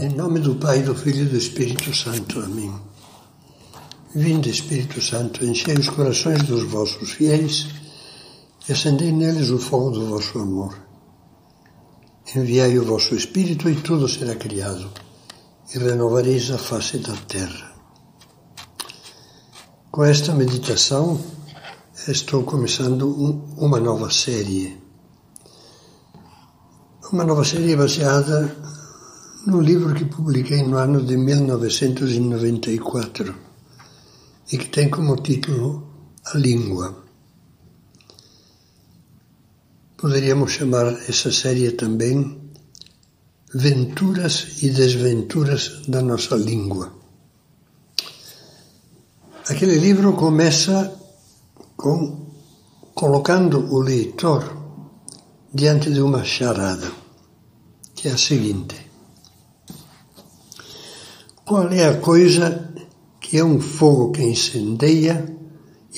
Em nome do Pai, do Filho e do Espírito Santo. Amém. Vinde, Espírito Santo, enchei os corações dos vossos fiéis e acendei neles o fogo do vosso amor. Enviai o vosso Espírito e tudo será criado, e renovareis a face da terra. Com esta meditação, estou começando uma nova série. Uma nova série baseada no livro que publiquei no ano de 1994 e que tem como título A Língua. Poderíamos chamar essa série também Venturas e Desventuras da Nossa Língua. Aquele livro começa com colocando o leitor diante de uma charada, que é a seguinte: qual é a coisa que é um fogo que incendeia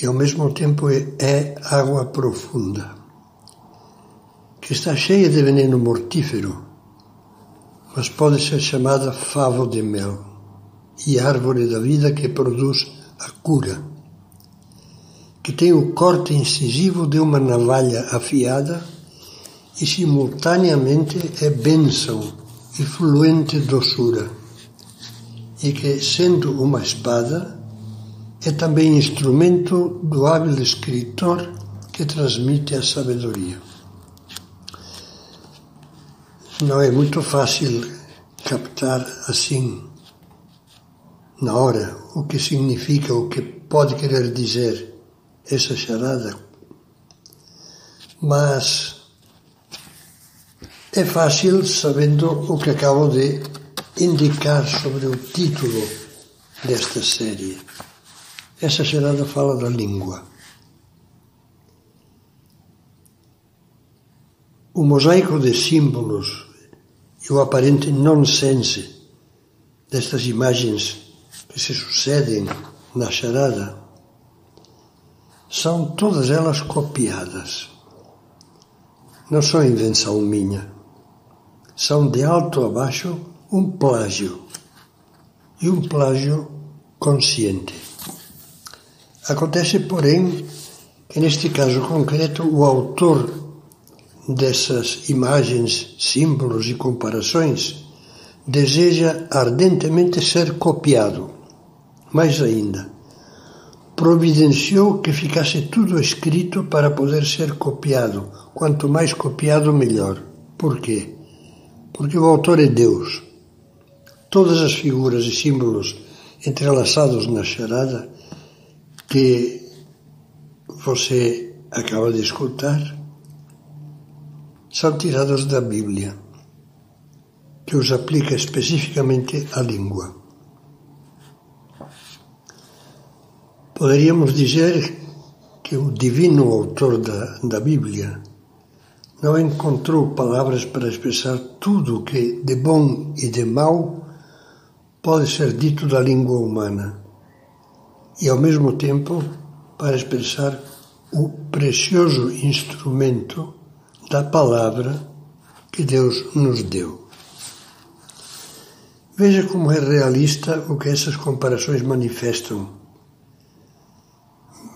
e ao mesmo tempo é água profunda, que está cheia de veneno mortífero, mas pode ser chamada favo de mel e árvore da vida que produz a cura, que tem o corte incisivo de uma navalha afiada e simultaneamente é bênção e fluente doçura e que, sendo uma espada, é também instrumento do hábil escritor que transmite a sabedoria. Não é muito fácil captar assim, na hora, o que significa, o que pode querer dizer essa charada, mas é fácil sabendo o que acabo de indicar sobre o título desta série. Essa gerada fala da língua. O mosaico de símbolos e o aparente nonsense destas imagens que se sucedem na charada são todas elas copiadas. Não são invenção minha. São de alto a baixo um plágio e um plágio consciente. Acontece, porém, que neste caso concreto o autor dessas imagens, símbolos e comparações deseja ardentemente ser copiado. Mais ainda, providenciou que ficasse tudo escrito para poder ser copiado. Quanto mais copiado, melhor. Por quê? Porque o autor é Deus todas as figuras e símbolos entrelaçados na charada que você acaba de escutar são tirados da Bíblia, que os aplica especificamente à língua. Poderíamos dizer que o divino autor da, da Bíblia não encontrou palavras para expressar tudo o que de bom e de mau pode ser dito da língua humana e, ao mesmo tempo, para expressar o precioso instrumento da palavra que Deus nos deu. Veja como é realista o que essas comparações manifestam.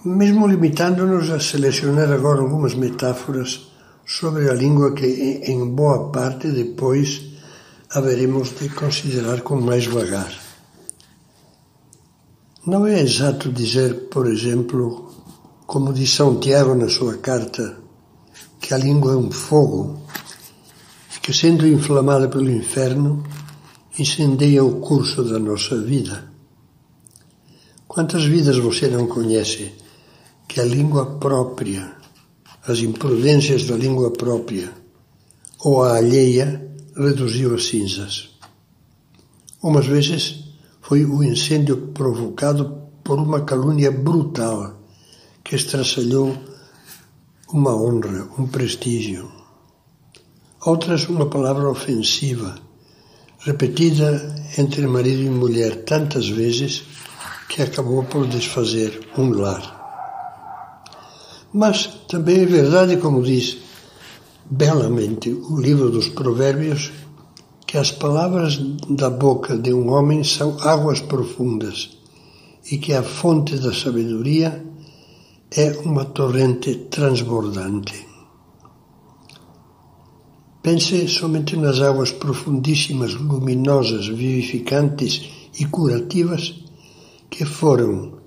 Mesmo limitando-nos a selecionar agora algumas metáforas sobre a língua que, em boa parte, depois haveremos de considerar com mais vagar. Não é exato dizer, por exemplo, como diz São Tiago na sua carta, que a língua é um fogo que, sendo inflamada pelo inferno, incendeia o curso da nossa vida. Quantas vidas você não conhece que a língua própria, as imprudências da língua própria ou a alheia reduziu a cinzas. Umas vezes foi o incêndio provocado por uma calúnia brutal que estraçalhou uma honra, um prestígio. Outras, uma palavra ofensiva, repetida entre marido e mulher tantas vezes que acabou por desfazer um lar. Mas também é verdade, como diz belamente o livro dos Provérbios, que as palavras da boca de um homem são águas profundas e que a fonte da sabedoria é uma torrente transbordante. Pense somente nas águas profundíssimas, luminosas, vivificantes e curativas que foram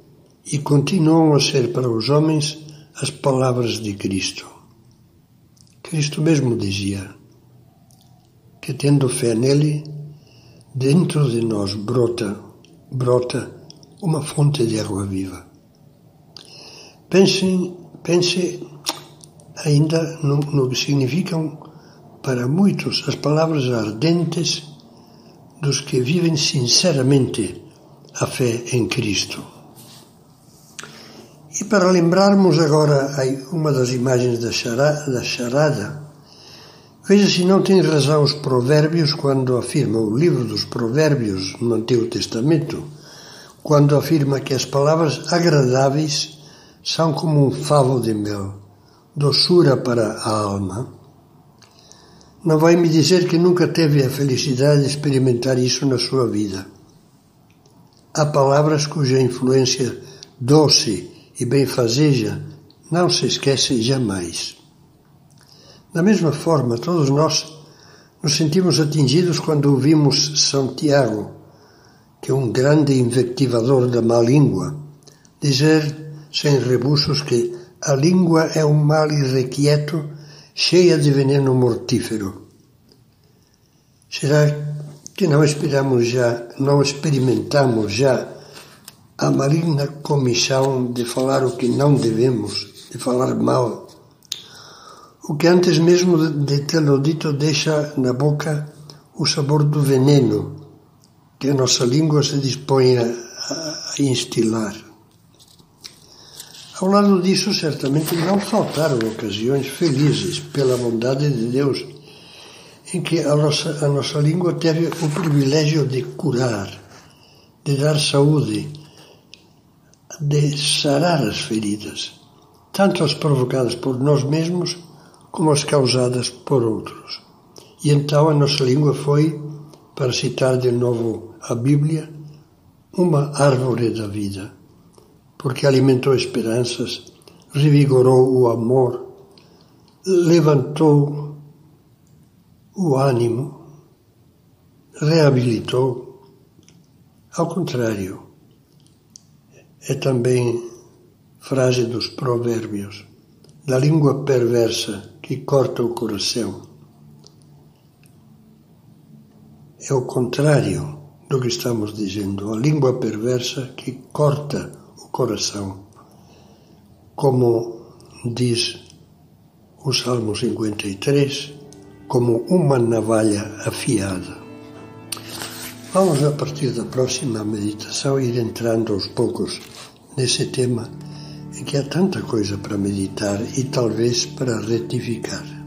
e continuam a ser para os homens as palavras de Cristo. Cristo mesmo dizia: que tendo fé nele, dentro de nós brota, brota uma fonte de água viva. Pense, pense ainda no, no que significam para muitos as palavras ardentes dos que vivem sinceramente a fé em Cristo. E para lembrarmos agora uma das imagens da charada, Veja se não tem razão os provérbios quando afirma o livro dos provérbios no Antigo Testamento, quando afirma que as palavras agradáveis são como um favo de mel, doçura para a alma. Não vai me dizer que nunca teve a felicidade de experimentar isso na sua vida. Há palavras cuja influência doce e benfazeja não se esquece jamais. Da mesma forma, todos nós nos sentimos atingidos quando ouvimos São Tiago, que é um grande invectivador da má língua, dizer, sem rebuços, que a língua é um mal irrequieto, cheia de veneno mortífero. Será que não esperamos já, não experimentamos já a maligna comissão de falar o que não devemos, de falar mal o que antes mesmo de tê-lo dito deixa na boca o sabor do veneno que a nossa língua se dispõe a, instilar. Ao lado disso, certamente não faltaram ocasiões felizes, pela bondade de Deus, em que a nossa, a nossa língua teve o privilégio de curar, de dar saúde, de sarar as feridas, tanto as provocadas por nós mesmos como as causadas por outros. E então a nossa língua foi, para citar de novo a Bíblia, uma árvore da vida, porque alimentou esperanças, revigorou o amor, levantou o ânimo, reabilitou. Ao contrário, é também frase dos provérbios da língua perversa que corta o coração. É o contrário do que estamos dizendo, a língua perversa que corta o coração, como diz o Salmo 53, como uma navalha afiada. Vamos, a partir da próxima meditação, ir entrando aos poucos nesse tema em que há tanta coisa para meditar e talvez para retificar.